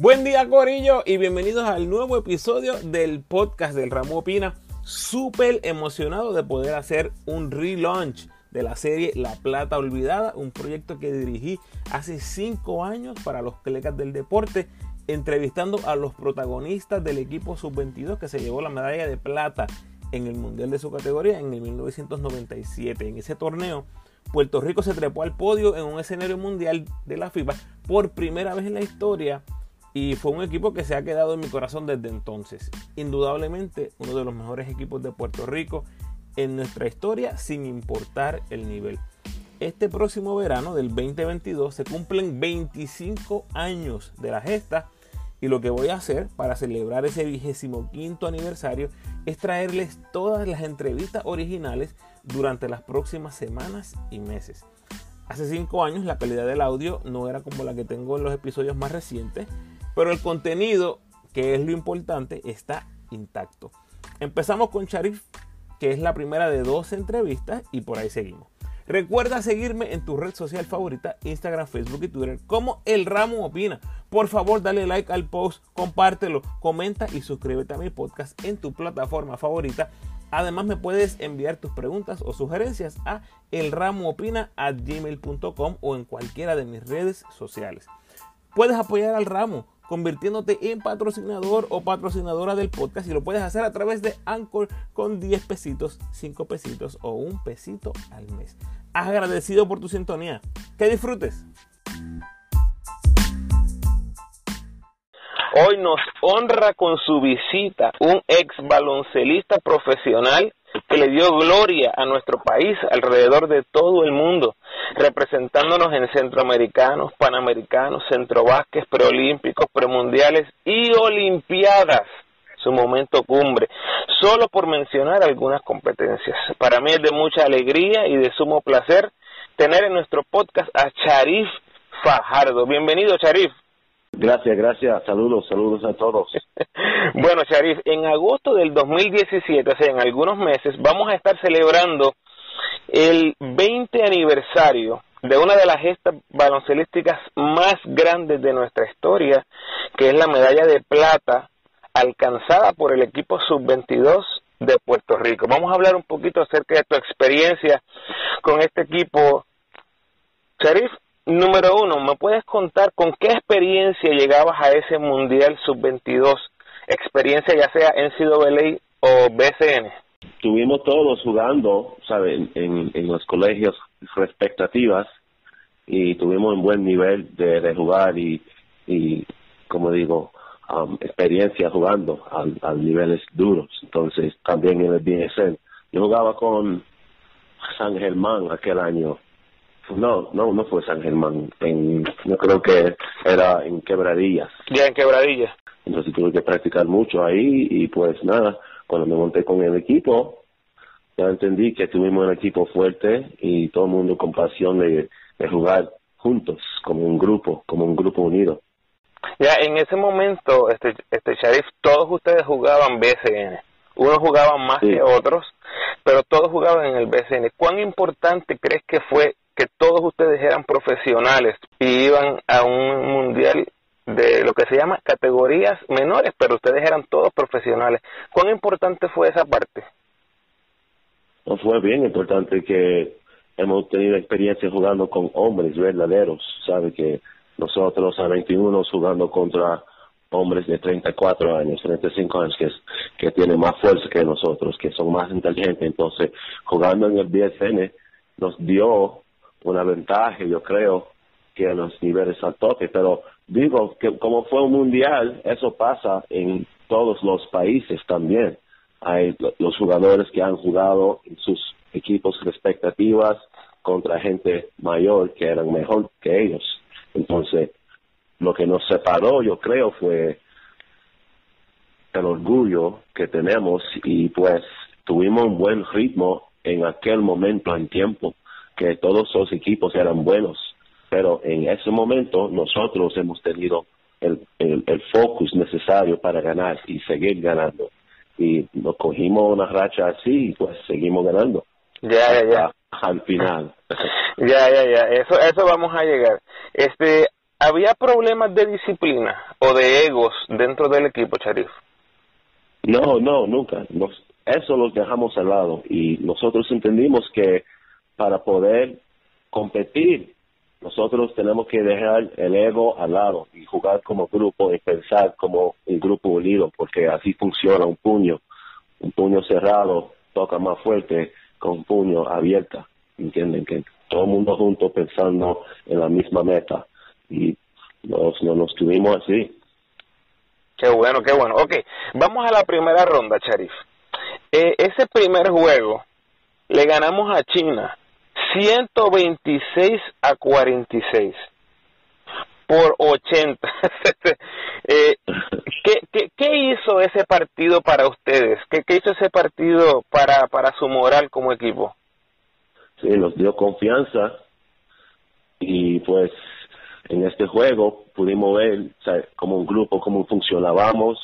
Buen día Corillo y bienvenidos al nuevo episodio del podcast del Ramo Opina. Súper emocionado de poder hacer un relaunch de la serie La Plata Olvidada, un proyecto que dirigí hace 5 años para los clecas del deporte, entrevistando a los protagonistas del equipo sub-22 que se llevó la medalla de plata en el Mundial de su categoría en el 1997. En ese torneo, Puerto Rico se trepó al podio en un escenario mundial de la FIBA por primera vez en la historia y fue un equipo que se ha quedado en mi corazón desde entonces. Indudablemente uno de los mejores equipos de Puerto Rico en nuestra historia sin importar el nivel. Este próximo verano del 2022 se cumplen 25 años de la gesta y lo que voy a hacer para celebrar ese vigésimo quinto aniversario es traerles todas las entrevistas originales durante las próximas semanas y meses. Hace 5 años la calidad del audio no era como la que tengo en los episodios más recientes, pero el contenido, que es lo importante, está intacto. Empezamos con Sharif, que es la primera de dos entrevistas, y por ahí seguimos. Recuerda seguirme en tu red social favorita, Instagram, Facebook y Twitter, como El Ramo Opina. Por favor, dale like al post, compártelo, comenta y suscríbete a mi podcast en tu plataforma favorita. Además, me puedes enviar tus preguntas o sugerencias a elramoopina.gmail.com o en cualquiera de mis redes sociales. Puedes apoyar al ramo convirtiéndote en patrocinador o patrocinadora del podcast y lo puedes hacer a través de Anchor con 10 pesitos, 5 pesitos o un pesito al mes. Agradecido por tu sintonía. Que disfrutes. Hoy nos honra con su visita un ex baloncelista profesional que le dio gloria a nuestro país alrededor de todo el mundo, representándonos en centroamericanos, panamericanos, centrovasques, preolímpicos, premundiales y olimpiadas, su momento cumbre, solo por mencionar algunas competencias. Para mí es de mucha alegría y de sumo placer tener en nuestro podcast a Charif Fajardo. Bienvenido, Charif. Gracias, gracias. Saludos, saludos a todos. bueno, Sharif, en agosto del 2017, o sea, en algunos meses, vamos a estar celebrando el 20 aniversario de una de las gestas baloncelísticas más grandes de nuestra historia, que es la medalla de plata alcanzada por el equipo sub-22 de Puerto Rico. Vamos a hablar un poquito acerca de tu experiencia con este equipo. Sharif, Número uno, ¿me puedes contar con qué experiencia llegabas a ese Mundial Sub-22? Experiencia ya sea en NCAA o BCN. Estuvimos todos jugando, ¿sabes? En, en, los colegios expectativas y tuvimos un buen nivel de, jugar y, y, como digo, um, experiencia jugando a, niveles duros. Entonces, también en el BSN. Yo jugaba con San Germán aquel año no, no, no fue San Germán. En, yo creo que era en Quebradillas. Ya en Quebradillas. Entonces tuve que practicar mucho ahí y pues nada, cuando me monté con el equipo, ya entendí que tuvimos un equipo fuerte y todo el mundo con pasión de, de jugar juntos, como un grupo, como un grupo unido. Ya en ese momento, este, este Sharif, todos ustedes jugaban BCN. Unos jugaban más que otros, pero todos jugaban en el BCN. ¿Cuán importante crees que fue que todos ustedes eran profesionales y iban a un mundial de lo que se llama categorías menores, pero ustedes eran todos profesionales. ¿Cuán importante fue esa parte? No fue bien importante que hemos tenido experiencia jugando con hombres verdaderos, sabe que nosotros a 21 jugando contra hombres de 34 años, 35 años, que, que tienen más fuerza que nosotros, que son más inteligentes. Entonces, jugando en el BSN nos dio una ventaja, yo creo, que a los niveles al toque, pero digo que como fue un mundial, eso pasa en todos los países también. Hay los jugadores que han jugado en sus equipos expectativas contra gente mayor que eran mejor que ellos. Entonces, lo que nos separó, yo creo, fue el orgullo que tenemos y pues tuvimos un buen ritmo en aquel momento en tiempo, que todos los equipos eran buenos, pero en ese momento nosotros hemos tenido el, el, focus necesario para ganar y seguir ganando. Y nos cogimos una racha así y pues seguimos ganando. Ya, ya, ya. Al final. ya, ya, ya. Eso, eso vamos a llegar. Este, ¿había problemas de disciplina o de egos dentro del equipo, Charif? No, no, nunca. Nos, eso lo dejamos al lado y nosotros entendimos que para poder competir nosotros tenemos que dejar el ego al lado y jugar como grupo y pensar como un grupo unido, porque así funciona un puño. Un puño cerrado toca más fuerte que un puño abierto. ¿Entienden? Que todo el mundo junto pensando en la misma meta. Y nos, nos, tuvimos así. Qué bueno, qué bueno. Ok, vamos a la primera ronda, Charif. Eh, ese primer juego le ganamos a China 126 a 46 por 80. eh, ¿qué, hizo ese partido para ustedes? ¿Qué, ¿Qué, hizo ese partido para, para su moral como equipo? Sí, nos dio confianza y pues en este juego pudimos ver como un grupo cómo funcionábamos,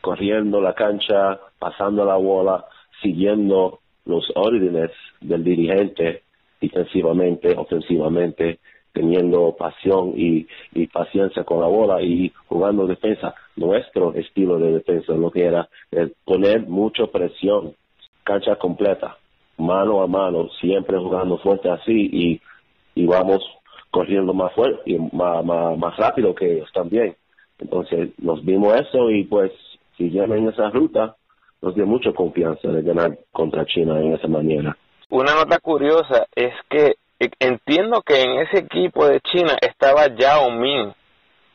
corriendo la cancha, pasando la bola, siguiendo los órdenes del dirigente defensivamente, ofensivamente, teniendo pasión y, paciencia con la bola y jugando defensa. Nuestro estilo de defensa lo que era poner mucha presión, cancha completa, mano a mano, siempre jugando fuerte así y, y vamos corriendo más fuerte y más, más, rápido que ellos también. Entonces nos vimos eso y pues siguiendo en esa ruta nos dio mucha confianza de ganar contra China en esa manera. Una nota curiosa es que e, entiendo que en ese equipo de China estaba Yao Ming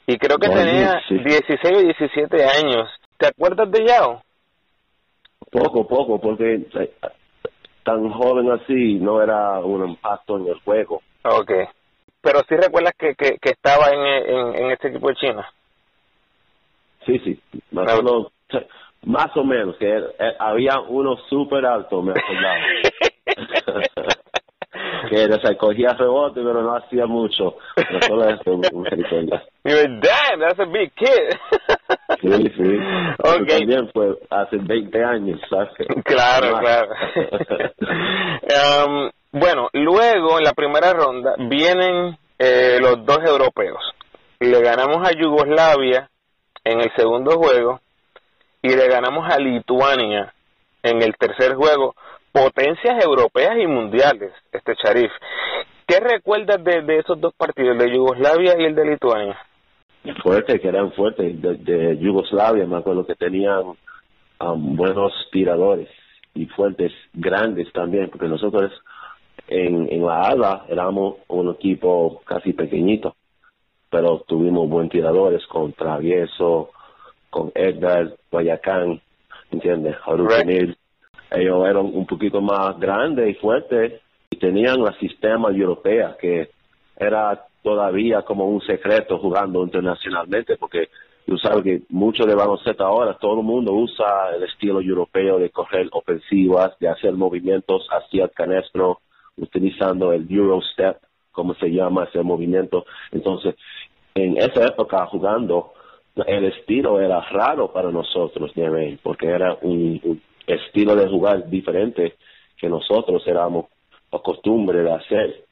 y creo que tenía 16 o 17 años. ¿Te acuerdas de Yao? Poco, poco, porque tan joven así no era un impacto en el juego. Ok. Pero sí recuerdas que, que, estaba en, en, en, este equipo de China. Sí, sí. Más o menos, que había uno súper alto, me acordaba. que se cogía rebote, pero no hacía mucho. Pero solo esto damn, that's a big kid. sí, sí. Okay. También fue hace 20 años, ¿sabes? Claro, claro. um, bueno, luego en la primera ronda vienen eh, los dos europeos. Le ganamos a Yugoslavia en el segundo juego y le ganamos a Lituania en el tercer juego, potencias europeas y mundiales, este Sharif. ¿Qué recuerdas de, esos dos partidos, de Yugoslavia y el de Lituania? Fuerte, que eran fuertes. De, Yugoslavia me acuerdo que tenían um, buenos tiradores y fuertes, grandes también, porque nosotros en, en la ADA éramos un equipo casi pequeñito, pero tuvimos buen tiradores con Travieso, con Edgar, Guayacán, ¿entiendes? Right. Ellos eran un poquito más grandes y fuertes y tenían la sistema europea que era todavía como un secreto jugando internacionalmente porque tú sabes que mucho de baloncesto ahora, todo el mundo usa el estilo europeo de correr ofensivas, de hacer movimientos hacia el canestro, utilizando el Eurostep, como se llama ese movimiento. Entonces, en esa época jugando, el estilo era raro para nosotros, porque era un, estilo de jugar diferente que nosotros éramos acostumbrados de hacer.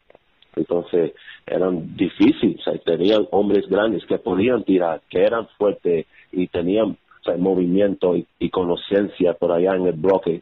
Entonces eran difíciles, tenían hombres grandes que podían tirar, que eran fuertes y tenían movimiento y, y conocencia por allá en el bloque,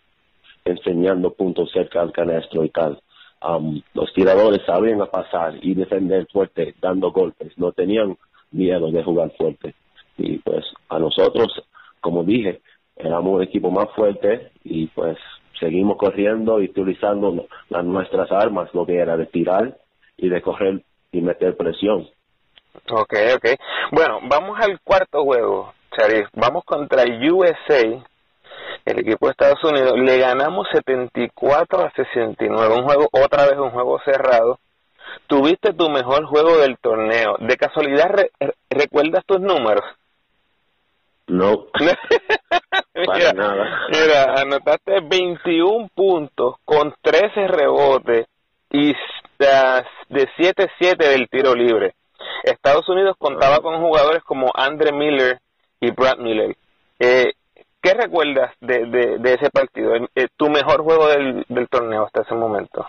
enseñando puntos cerca al canestro y tal. Um, los tiradores sabían a pasar y defender fuerte, dando golpes, no tenían miedo de jugar fuerte. Y pues a nosotros, como dije, éramos un equipo más fuerte y pues seguimos corriendo y utilizando las, nuestras armas, lo que era de tirar y de correr y meter presión. Ok, ok. Bueno, vamos al cuarto juego, Charif. Vamos contra USA, el equipo de Estados Unidos. Le ganamos 74 a 69. Un juego, otra vez un juego cerrado. Tuviste tu mejor juego del torneo. ¿De casualidad recuerdas tus números? No. mira, nada. mira, anotaste 21 puntos con 13 rebotes y de 7-7 del tiro libre. Estados Unidos contaba con jugadores como Andre Miller y Brad Miller. Eh, ¿Qué recuerdas de, de, ese partido? Eh, ¿Tu mejor juego del, del torneo hasta ese momento?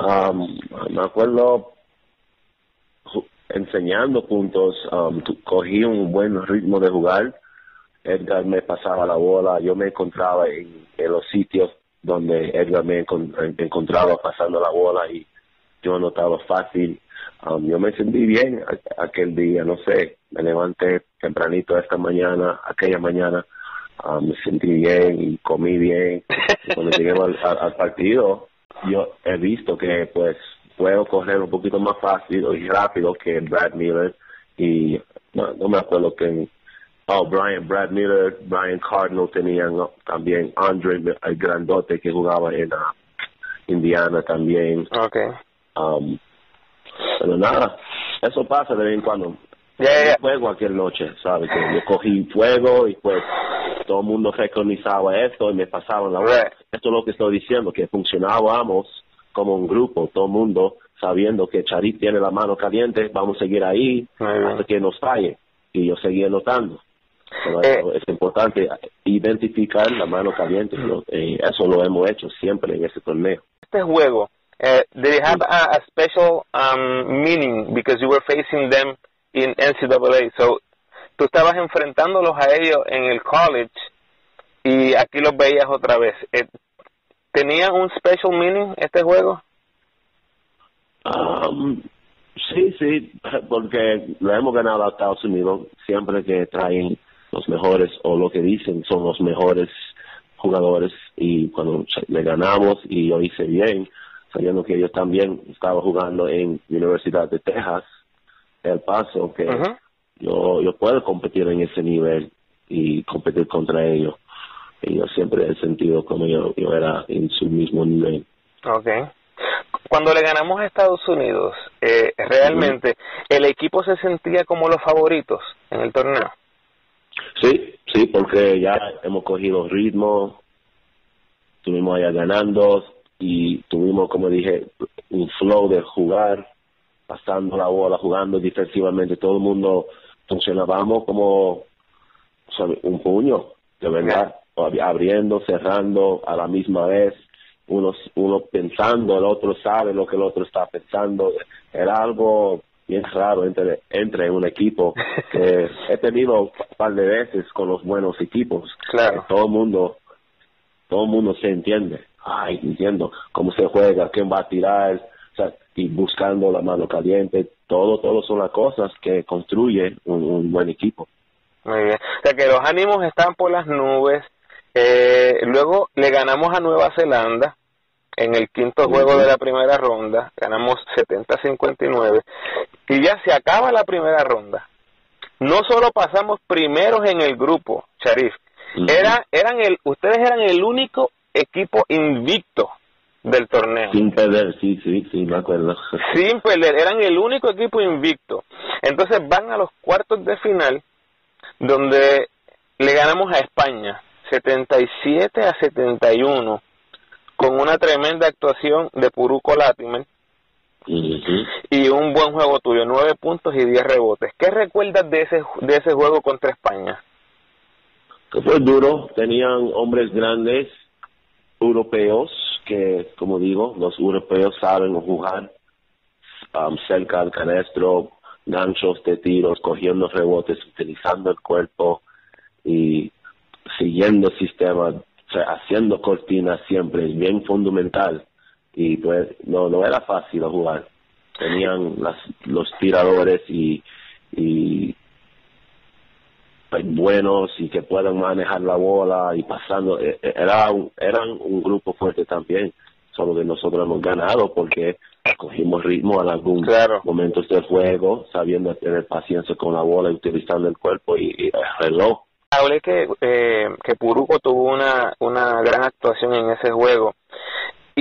Um, me acuerdo enseñando puntos, um, cogí un buen ritmo de jugar. Edgar me pasaba la bola, yo me encontraba en, los sitios donde Edgar me, encontraba pasando la bola y yo anotaba fácil. Um, yo me sentí bien aquel día, no sé, me levanté tempranito esta mañana, aquella mañana, um, me sentí bien y comí bien. cuando llegué al partido, yo he visto que pues puedo correr un poquito más fácil y rápido que Brad Miller y no, me acuerdo que oh Brian Brad Miller Brian Cardinal tenían también Andre el grandote que jugaba en uh, Indiana también. Okay um, pero nada eso pasa de vez en cuando. Yeah, fuego aquella noche sabes que yo cogí fuego y pues todo el mundo reconorizaba esto y me pasaban la hora esto es lo que estoy diciendo que funcionábamos como un grupo, todo el mundo sabiendo que Charit tiene la mano caliente, vamos a seguir ahí hasta que nos falle. Y yo seguía Eh. es importante identificar la mano caliente. Eh, eso lo hemos hecho siempre en ese torneo. Este juego, uh, it have a, special um, meaning because you were facing them in NCAA? So, tú estabas enfrentándolos a ellos en el college y aquí los veías otra vez. ¿Tenía un special meaning este juego? Um, sí, sí, porque lo hemos ganado a Estados Unidos siempre que traen los mejores o lo que dicen son los mejores jugadores y cuando le ganamos y yo hice bien, sabiendo que ellos también estaban jugando en Universidad de Texas, El Paso, que yo, yo puedo competir en ese nivel y competir contra ellos y yo siempre he sentido como yo, yo era en su mismo nivel. Okay. Cuando le ganamos a Estados Unidos, eh, realmente el equipo se sentía como los favoritos en el torneo. Sí, sí, porque ya hemos cogido ritmo, estuvimos allá ganando y tuvimos, como dije, un flow de jugar, pasando la bola, jugando defensivamente, todo el mundo funcionábamos como un puño, de verdad abriendo, cerrando a la misma vez, uno, uno pensando, el otro sabe lo que el otro está pensando. Era algo bien raro entre, entre un equipo que he tenido par de veces con los buenos equipos. Claro. Todo el mundo, todo el mundo se entiende. Ay, entiendo cómo se juega, quién va a tirar, y buscando la mano caliente. Todo, todo son las cosas que construyen un, un buen equipo. Muy bien. O sea que los ánimos están por las nubes, eh, luego le ganamos a Nueva Zelanda en el quinto juego de la primera ronda, ganamos 70-59 y ya se acaba la primera ronda. No solo pasamos primeros en el grupo, Sharif, era, eran el, ustedes eran el único equipo invicto del torneo. Sin perder, sí, sí, sí, me acuerdo. Sin perder, eran el único equipo invicto. Entonces van a los cuartos de final, donde le ganamos a España 77 a 71 con una tremenda actuación de Puruco Latimer y un buen juego tuyo, 9 puntos y 10 rebotes. ¿Qué recuerdas de ese, de ese juego contra España? Que fue duro, tenían hombres grandes europeos que, como digo, los europeos saben jugar um, cerca al canestro, ganchos de tiros, cogiendo rebotes, utilizando el cuerpo y siguiendo el sistema, haciendo cortinas siempre, es bien fundamental. Y pues no, no era fácil jugar. Tenían las, los tiradores y, y pues, buenos y que puedan manejar la bola y pasando. E, e, era un, eran un grupo fuerte también, solo que nosotros hemos ganado porque cogimos ritmo en algunos momentos del juego, sabiendo tener paciencia con la bola, utilizando el cuerpo y el reloj hablé que, eh, que Puruco tuvo una, una gran actuación en ese juego.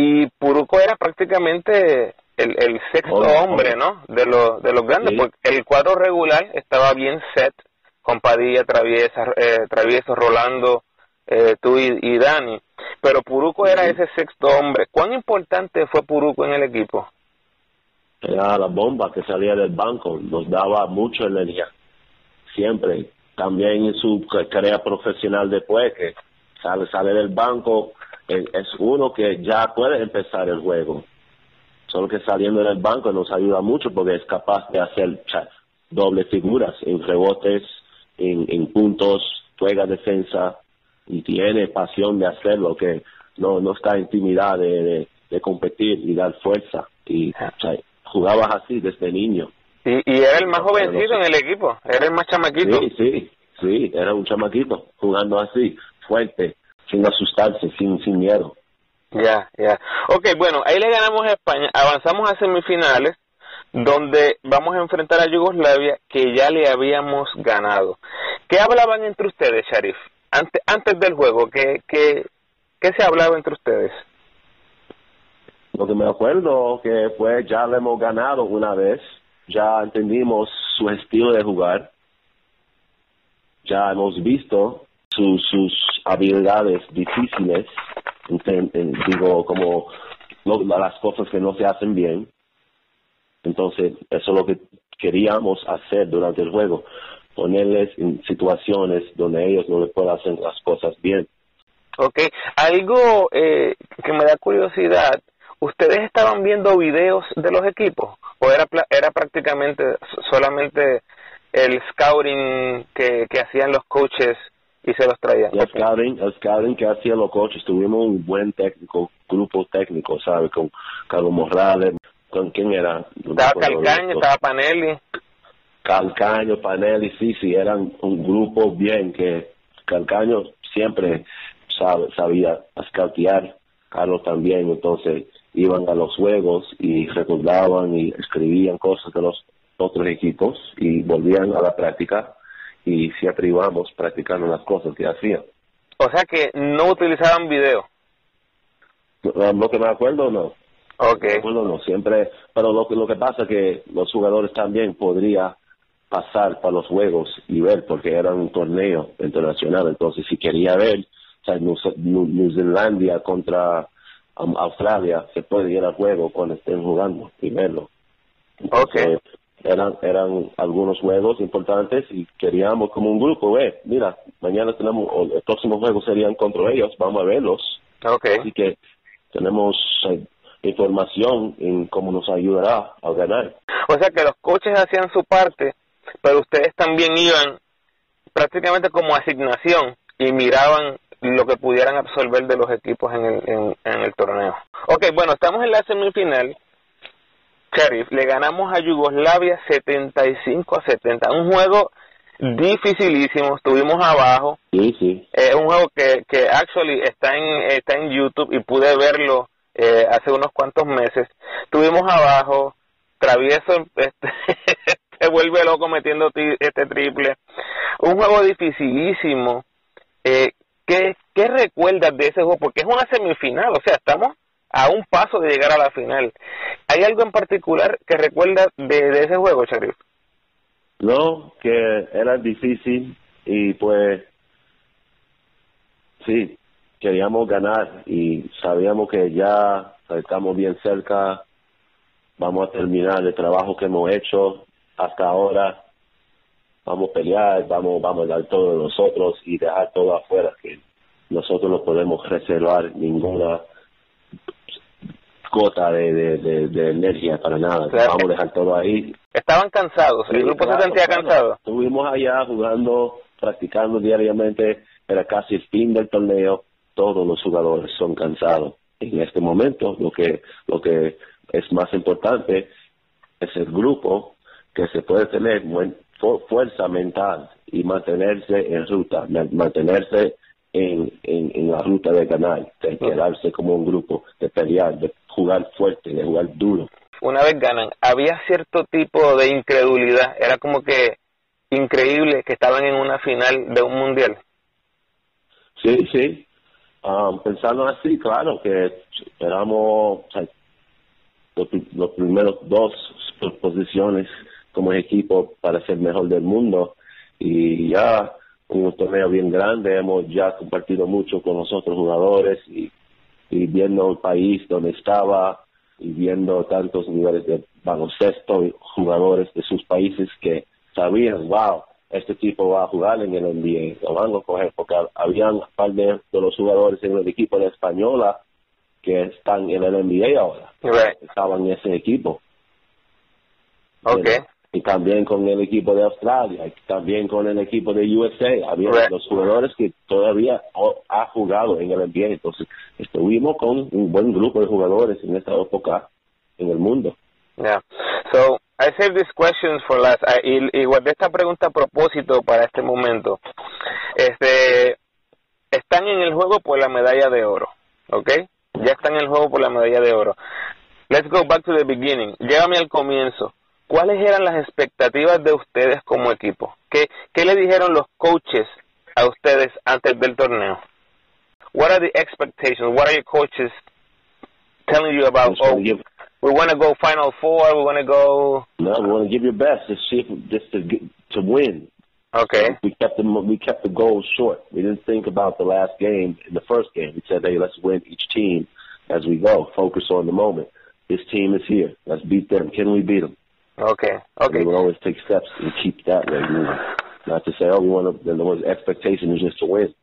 Y Puruco era prácticamente el, el sexto hombre, ¿no? De, los de los grandes, porque el cuadro regular estaba bien set con Padilla, Traviesa, eh, Travieso, Rolando, eh, tú y, Dani. Pero Puruco era ese sexto hombre. ¿Cuán importante fue Puruco en el equipo? Era la bomba que salía del banco, nos daba mucha energía, siempre. También en su carrera profesional después, que sale, sale del banco, es uno que ya puede empezar el juego. Solo que saliendo del banco nos ayuda mucho porque es capaz de hacer doble figuras en rebotes, en, en puntos, juega defensa y tiene pasión de hacerlo, que no, no está intimidad de, de, competir y dar fuerza. Y jugabas así desde niño. Y, y era el más jovencito en el equipo, era el más chamaquito. Sí, sí, sí, era un chamaquito jugando así, fuerte, sin asustarse, sin, sin miedo. Ya, ya. Ok, bueno, ahí le ganamos a España, avanzamos a semifinales, donde vamos a enfrentar a Yugoslavia, que ya le habíamos ganado. ¿Qué hablaban entre ustedes, Sharif? Antes, antes del juego, ¿qué, qué, ¿qué se hablaba entre ustedes? Lo que me acuerdo que fue ya le hemos ganado una vez, ya entendimos su estilo de jugar, ya hemos visto sus habilidades difíciles digo, como las cosas que no se hacen bien. Entonces, eso es lo que queríamos hacer durante el juego, ponerles en situaciones donde ellos no le puedan hacer las cosas bien. Ok, algo eh, que me da curiosidad, ¿ustedes estaban viendo videos de los equipos o era, era prácticamente solamente el scouting que, que hacían los coaches y se los traía. El scouting, el scouting que hacía los coaches, tuvimos un buen técnico, grupo técnico, ¿sabes? Con Carlos Morales, ¿con quién era? estaba Calcaño, estaba Panelli. Calcaño, Panelli, sí, sí, eran un grupo bien que Calcaño siempre sabe, sabía scoutear, Carlos también, entonces iban a los juegos y recordaban y escribían cosas de los otros equipos y volvían a la práctica y siempre íbamos practicando las cosas que hacían. O sea que no utilizaban video. Lo, que me acuerdo, no. Okay. Me acuerdo, no. Siempre, pero lo, lo que pasa es que los jugadores también podrían pasar para los juegos y ver, porque era un torneo internacional. Entonces, si quería ver, o sea, New, Zealandia contra um, Australia, se puede ir al juego cuando estén jugando y verlo. okay eran eran algunos juegos importantes y queríamos como un grupo, eh, mira, mañana tenemos, el próximo juego serían contra ellos, vamos a verlos. Okay. Así que tenemos eh, información en cómo nos ayudará a ganar. O sea que los coches hacían su parte, pero ustedes también iban prácticamente como asignación y miraban lo que pudieran absorber de los equipos en el, en, en el torneo. Ok, bueno, estamos en la semifinal Sheriff, le ganamos a Yugoslavia 75 a 70. Un juego dificilísimo, estuvimos abajo. Sí, sí. Es un juego que, que actually está en, está en YouTube y pude verlo eh, hace unos cuantos meses. Estuvimos abajo, Travieso este, se vuelve loco metiendo este triple. Un juego dificilísimo. Eh, ¿qué, ¿Qué recuerdas de ese juego? Porque es una semifinal, o sea, estamos a un paso de llegar a la final. ¿Hay algo en particular que recuerda de, ese juego, Sharif? No, que era difícil y pues sí, queríamos ganar y sabíamos que ya estamos bien cerca, vamos a terminar el trabajo que hemos hecho hasta ahora, vamos a pelear, vamos, vamos a dar todo de nosotros y dejar todo afuera, que nosotros no podemos reservar ninguna gota de, de, energía para nada. Vamos a dejar todo ahí. Estaban cansados, el grupo se sentía cansado. Estuvimos allá jugando, practicando diariamente, era casi el fin del torneo, todos los jugadores son cansados. En este momento lo que, lo que es más importante es el grupo que se puede tener fuerza mental y mantenerse en ruta, mantenerse en, en, la ruta de ganar, de quedarse como un grupo, de pelear, de jugar fuerte, de jugar duro. Una vez ganan, había cierto tipo de incredulidad, era como que increíble que estaban en una final de un mundial. Sí, sí, um, pensando así, claro, que éramos los, primeros dos posiciones como equipo para ser mejor del mundo y ya un torneo bien grande, hemos ya compartido mucho con los otros jugadores y, y viendo el país donde estaba y viendo tantos niveles de baloncesto y jugadores de sus países que sabían, wow, este tipo va a jugar en el NBA, lo van a coger, porque habían un par de, los jugadores en el equipo de Española que están en el NBA ahora, estaban en ese equipo. Okay y también con el equipo de Australia, y también con el equipo de USA. Había los jugadores que todavía ha jugado en el NBA. Entonces, estuvimos con un buen grupo de jugadores en esta época en el mundo. Yeah. So, I save these questions for last. y, y guardé esta pregunta a propósito para este momento. Este, están en el juego por la medalla de oro, ¿ok? Ya están en el juego por la medalla de oro. Let's go back to the beginning. Llévame al comienzo ¿cuáles eran las expectativas de ustedes como equipo? ¿Qué, qué le dijeron los coaches a ustedes antes del torneo? What are the expectations? What are your coaches telling you about? Oh, give, we want to go Final Four. We want to go. No, we want to give your best. Just see, just to to win. Okay. We kept the we kept the goals short. We didn't think about the last game in the first game. We said, hey, let's win each team as we go. Focus on the moment. This team is here. Let's beat them. Can we beat them? Okay. Okay. We would always take steps and keep that way moving. Not to say, oh, we want to. Then there was expectation was just to win.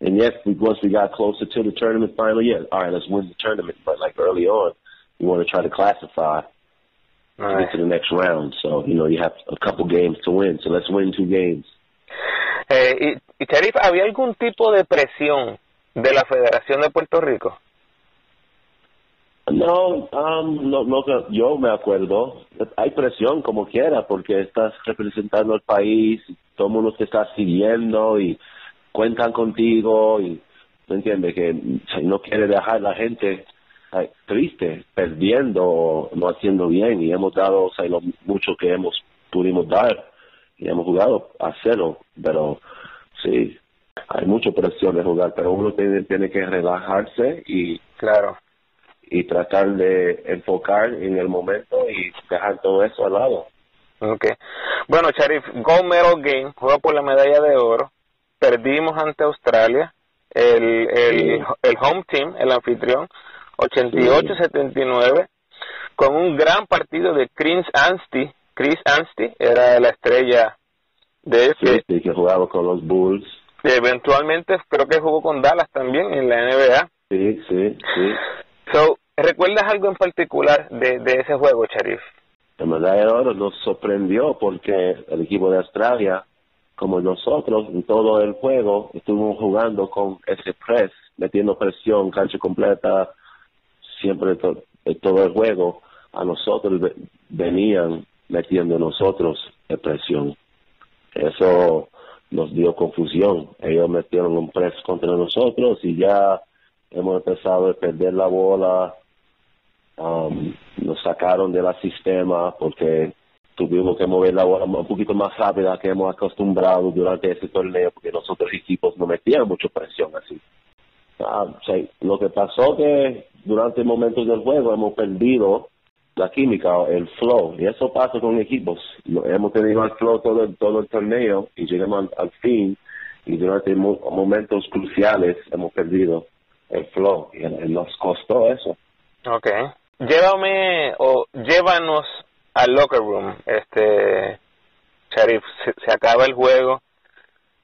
And yes, we, once we got closer to the tournament, finally, yeah, all right, let's win the tournament. But like early on, you want to try to classify to right. get to the next round. So you know you have a couple games to win. So let's win two games. Eh, y, y Sharif, ¿había algún tipo de presión de la Federación de Puerto Rico? No, um, no, no, yo me acuerdo. Hay presión como quiera porque estás representando al país, todo el mundo te está siguiendo y cuentan contigo y ¿me entiendes? Que no quiere dejar la gente triste, perdiendo no haciendo bien y hemos dado o sea, lo mucho que hemos pudimos dar y hemos jugado a cero, pero sí, hay mucha presión de jugar, pero uno tiene, tiene que relajarse y claro y tratar de enfocar en el momento y dejar todo eso al lado. Okay. Bueno, Sharif, Gold Medal Game, juega por la medalla de oro. Perdimos ante Australia, el, el, el home team, el anfitrión, 88-79, con un gran partido de Chris Anstey. Chris Anstey era la estrella de ese. Sí, que jugaba con los Bulls. Eventualmente creo que jugó con Dallas también en la NBA. Sí, sí, sí. So, ¿Recuerdas algo en particular de, ese juego, Sharif? De oro nos sorprendió porque el equipo de Australia, como nosotros, en todo el juego, estuvimos jugando con ese press, metiendo presión, cancha completa, siempre en todo el juego. A nosotros venían metiendo nosotros presión. Eso nos dio confusión. Ellos metieron un press contra nosotros y ya hemos empezado a perder la bola, um, nos sacaron del sistema porque tuvimos que mover la bola un poquito más rápida que hemos acostumbrado durante ese torneo porque los otros equipos no metían mucha presión así. Ah, lo que pasó que durante momentos del juego hemos perdido la química, el flow, y eso pasa con equipos. Hemos tenido el flow todo el, todo el torneo y llegamos al, fin y durante momentos cruciales hemos perdido el flow y nos costó eso. Okay llévame o llévanos al locker room, este Sharif, se, acaba el juego,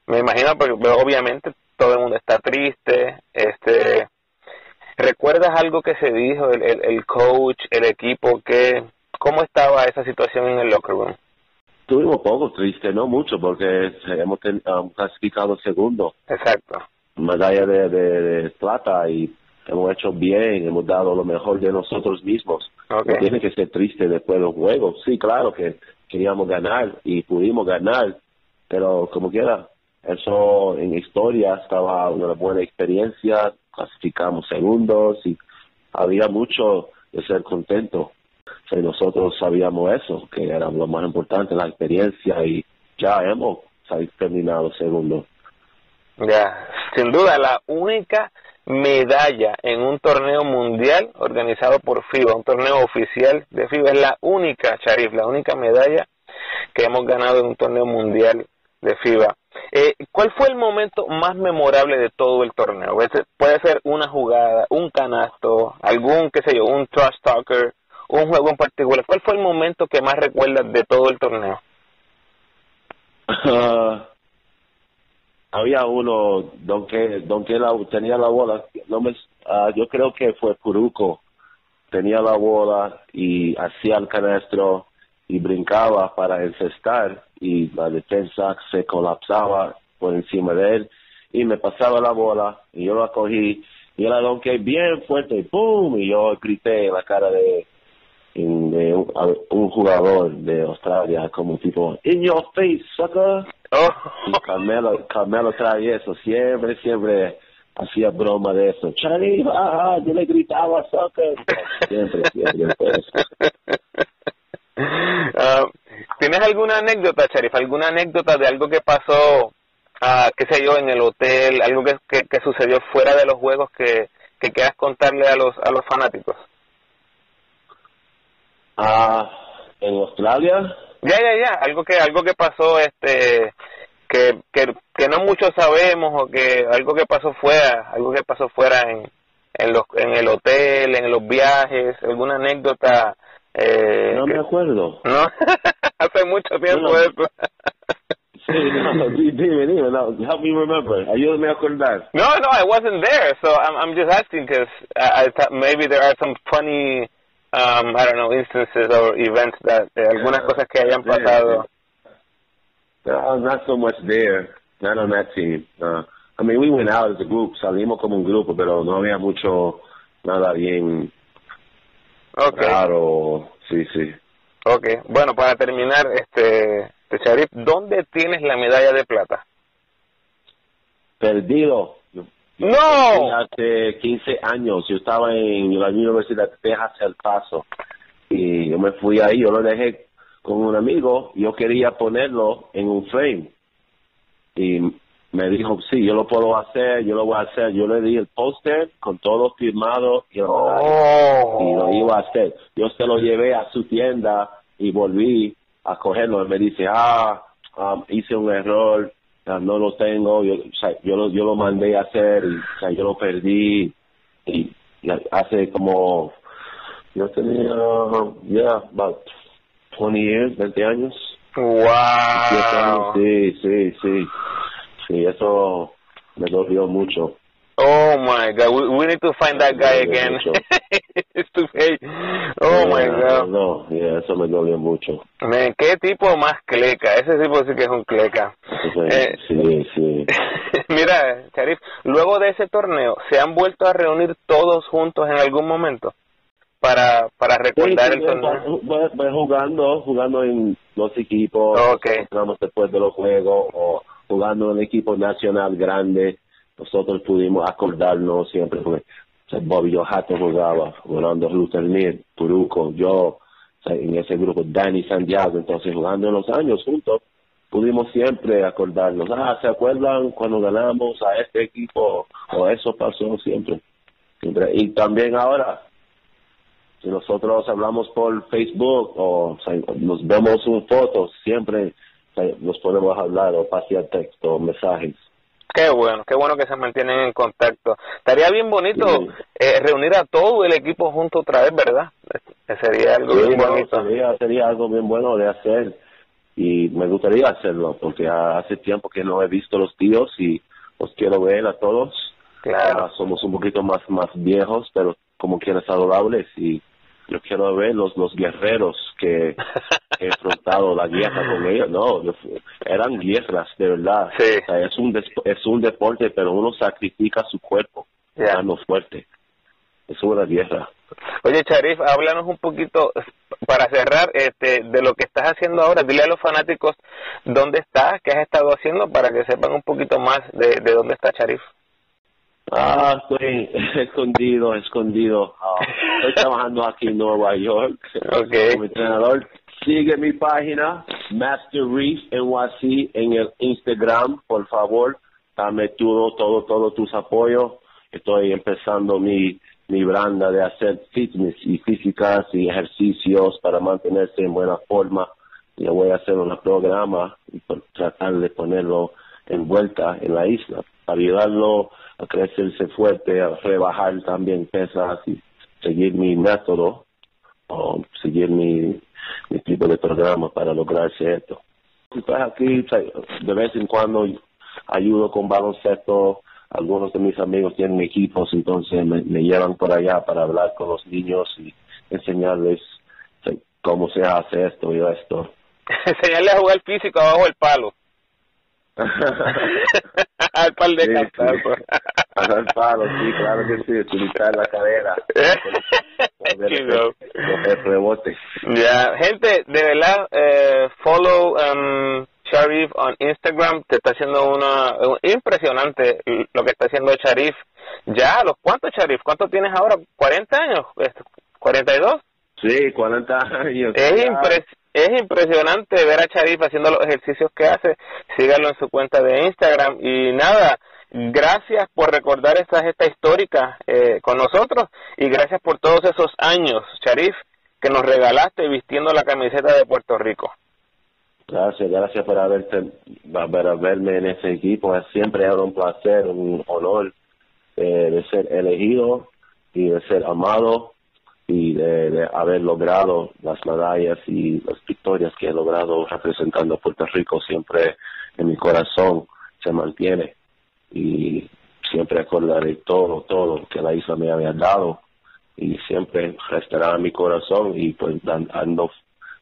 me imagino porque obviamente todo el mundo está triste, este ¿recuerdas algo que se dijo el, el, coach, el equipo, que cómo estaba esa situación en el locker room? Estuvimos poco triste, no mucho, porque hemos um, clasificado segundo. Exacto. Medalla de, de, de plata y hemos hecho bien, hemos dado lo mejor de nosotros mismos. No tiene que ser triste después de los juegos. Sí, claro que queríamos ganar y pudimos ganar, pero como quiera, eso en historia estaba una buena experiencia, clasificamos segundos y había mucho de ser contento. O nosotros sabíamos eso, que era lo más importante, la experiencia y ya hemos terminado segundo. Ya, sin duda, la única medalla en un torneo mundial organizado por FIBA, un torneo oficial de FIBA. Es la única, Sharif, la única medalla que hemos ganado en un torneo mundial de FIBA. Eh, ¿Cuál fue el momento más memorable de todo el torneo? Puede ser una jugada, un canasto, algún, qué sé yo, un trash talker, un juego en particular. ¿Cuál fue el momento que más recuerdas de todo el torneo? Ah, había uno don que don que tenía la bola no me ah, yo creo que fue Puruco tenía la bola y hacía el canastro y brincaba para encestar y la defensa se colapsaba por encima de él y me pasaba la bola y yo la cogí y la donqué bien fuerte ¡pum! y yo grité en la cara de, de un, jugador de Australia como tipo in your face sucker oh. y Carmelo, Carmelo trae eso siempre siempre hacía broma de eso. Charlie, ah, yo le gritaba soccer. Siempre, siempre. Uh, ¿Tienes alguna anécdota, Charif? ¿Alguna anécdota de algo que pasó, uh, qué sé yo, en el hotel? ¿Algo que, que, sucedió fuera de los juegos que, que quieras contarle a los, a los fanáticos? Ah, ¿En Australia? Ya, ya, ya. Algo que, algo que pasó, este que, que, que no mucho sabemos o que algo que pasó fuera, algo que pasó fuera en, en, los, en el hotel, en los viajes, alguna anécdota. Eh, no me acuerdo. No, hace mucho tiempo no. eso. sí, no, dime, dime, no, help me remember. Ayúdame a acordar. No, no, I wasn't there, so I'm, I'm just asking because I, I thought maybe there are some funny, um, I don't know, instances or events that, eh, algunas cosas que hayan pasado. Uh, not so much there, not on that team. Uh, I mean, we went out as a group, salimos como un grupo, pero no había mucho, nada bien okay. raro, sí, sí. Okay, bueno, para terminar, este, este Sharif, ¿dónde tienes la medalla de plata? Perdido. No. Hace 15 años, yo estaba en la Universidad de Texas, El Paso, y yo me fui ahí, yo lo dejé con un amigo, yo quería ponerlo en un frame. Y me dijo, sí, yo lo puedo hacer, yo lo voy a hacer. Yo le di el póster con todo firmado y, oh. y lo iba a hacer. Yo se lo llevé a su tienda y volví a cogerlo. Y me dice, ah, um, hice un error, no lo tengo. Yo, yo, lo, yo lo mandé a hacer y yo lo perdí. Y, hace como, yo tenía, ya, yeah, 20 years, 20 años. Wow. Sí, sí, sí. Sí, eso me dolió mucho. Oh my God, we, we need to find that guy again. oh my God. No, yeah, eso me dolió mucho. Man, qué tipo más cleca. Ese tipo sí que es un cleca. Eh, sí, sí. Mira, Sharif, luego de ese torneo, ¿se han vuelto a reunir todos juntos en algún momento? para, para recordar el torneo? jugando, jugando en los equipos, okay. después de los juegos o jugando en el equipo nacional grande, nosotros pudimos acordarnos siempre, porque Bobby Johato jugaba, Rolando Luther Puruco, yo, en ese grupo, Danny Santiago, entonces jugando en los años juntos, pudimos siempre acordarnos, ah, ¿se acuerdan cuando ganamos a este equipo? O eso pasó siempre. Y también ahora, si nosotros hablamos por Facebook o, nos vemos un foto, siempre nos podemos hablar o pasear texto o mensajes. Qué bueno, qué bueno que se mantienen en contacto. Estaría bien bonito eh, reunir a todo el equipo junto otra vez, ¿verdad? Sería algo bien bonito. Sería, sería algo bien bueno de hacer y me gustaría hacerlo porque hace tiempo que no he visto los tíos y los quiero ver a todos. Claro. somos un poquito más más viejos, pero como quieras adorables y yo quiero ver los, los guerreros que he enfrentado la guerra con ellos. No, eran guerras, de verdad. es, un es un deporte, pero uno sacrifica su cuerpo, yeah. fuerte. Es una guerra. Oye, Charif, háblanos un poquito, para cerrar, este, de lo que estás haciendo ahora. Dile a los fanáticos dónde estás, qué has estado haciendo, para que sepan un poquito más de, de dónde está Charif. Ah, estoy escondido, escondido. Estoy trabajando aquí en Nueva York okay. como entrenador. Sigue mi página, Master Reef NYC, en el Instagram, por favor. Dame todo, todo, todo tus apoyos. Estoy empezando mi, mi branda de hacer fitness y físicas y ejercicios para mantenerse en buena forma. yo voy a hacer un programa y tratar de ponerlo en vuelta en la isla para ayudarlo a crecerse fuerte, a rebajar también pesas y seguir mi método o seguir mi, mi tipo de programa para lograrse esto. Pues aquí de vez en cuando ayudo con baloncesto, algunos de mis amigos tienen equipos, entonces me, me llevan por allá para hablar con los niños y enseñarles cómo se hace esto y esto. Enseñarles a jugar físico abajo el palo. al palo de sí, Al palo, sí, claro que sí, utilizar la cadera. el rebote. Ya, gente, de verdad, eh, follow um, Sharif on Instagram, te está haciendo una impresionante lo que está haciendo Sharif. Ya, ¿los cuántos Sharif? ¿Cuántos tienes ahora? ¿40 años? ¿42? Sí, 40 años. Es, es impresionante ver a Sharif haciendo los ejercicios que hace. Sígalo en su cuenta de Instagram. Y nada, gracias por recordar esta gesta histórica eh, con nosotros y gracias por todos esos años, Sharif, que nos regalaste vistiendo la camiseta de Puerto Rico. Gracias, gracias por haberte, en ese equipo. Siempre es un placer, un honor eh, de ser elegido y de ser amado y de, haber logrado las medallas y las victorias que he logrado representando Puerto Rico siempre en mi corazón se mantiene. Y siempre acordaré todo, todo que la isla me había dado. Y siempre restará en mi corazón y pues ando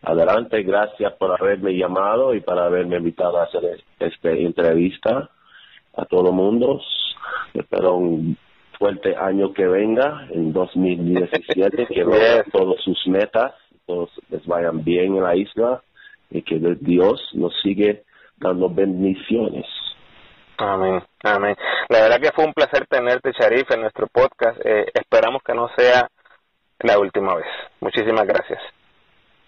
adelante, gracias por haberme llamado y por haberme invitado a hacer esta entrevista a todo el mundo. Espero un fuerte año que venga, en 2017, que vean todas sus metas, todos les vayan bien en la isla y que Dios nos sigue dando bendiciones. Amén, amén. La verdad que fue un placer tenerte, Sharif, en nuestro podcast. Eh, esperamos que no sea la última vez. Muchísimas gracias.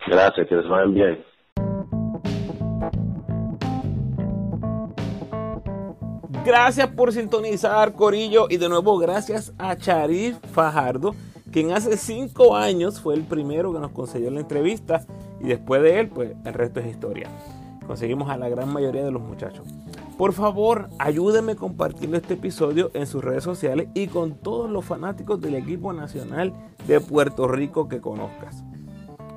Gracias, que les vayan bien. Gracias por sintonizar, Corillo. Y de nuevo, gracias a Charif Fajardo, quien hace cinco años fue el primero que nos concedió la entrevista. Y después de él, pues el resto es historia. Conseguimos a la gran mayoría de los muchachos. Por favor, ayúdenme compartiendo este episodio en sus redes sociales y con todos los fanáticos del equipo nacional de Puerto Rico que conozcas.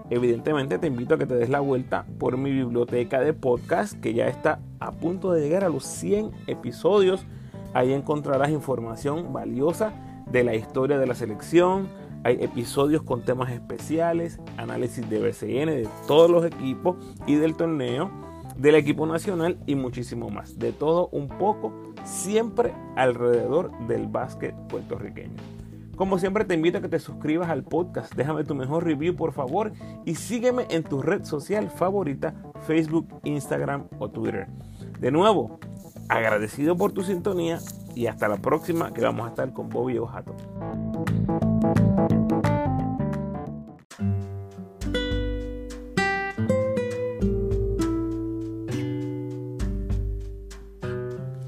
Evidentemente te invito a que te des la vuelta por mi biblioteca de podcast que ya está a punto de llegar a los 100 episodios. Ahí encontrarás información valiosa de la historia de la selección. Hay episodios con temas especiales, análisis de BCN, de todos los equipos y del torneo, del equipo nacional y muchísimo más. De todo un poco, siempre alrededor del básquet puertorriqueño. Como siempre te invito a que te suscribas al podcast, déjame tu mejor review por favor y sígueme en tu red social favorita, Facebook, Instagram o Twitter. De nuevo, agradecido por tu sintonía y hasta la próxima que vamos a estar con Bobby Ojato.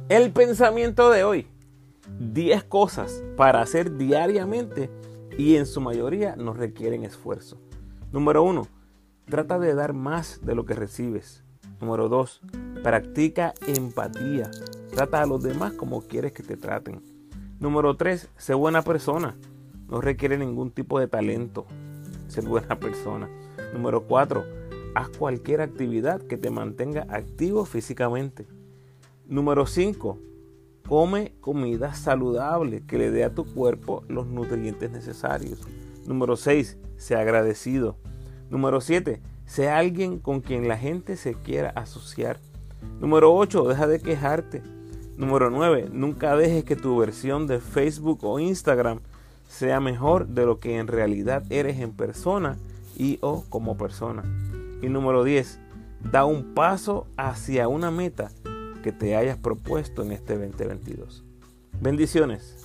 El pensamiento de hoy. 10 cosas para hacer diariamente y en su mayoría no requieren esfuerzo. Número 1. Trata de dar más de lo que recibes. Número 2. Practica empatía. Trata a los demás como quieres que te traten. Número 3. Sé buena persona. No requiere ningún tipo de talento. Ser buena persona. Número 4. Haz cualquier actividad que te mantenga activo físicamente. Número 5 Come comida saludable que le dé a tu cuerpo los nutrientes necesarios. Número 6. Sea agradecido. Número 7. Sea alguien con quien la gente se quiera asociar. Número 8. Deja de quejarte. Número 9. Nunca dejes que tu versión de Facebook o Instagram sea mejor de lo que en realidad eres en persona y o como persona. Y número 10. Da un paso hacia una meta que te hayas propuesto en este 2022. Bendiciones.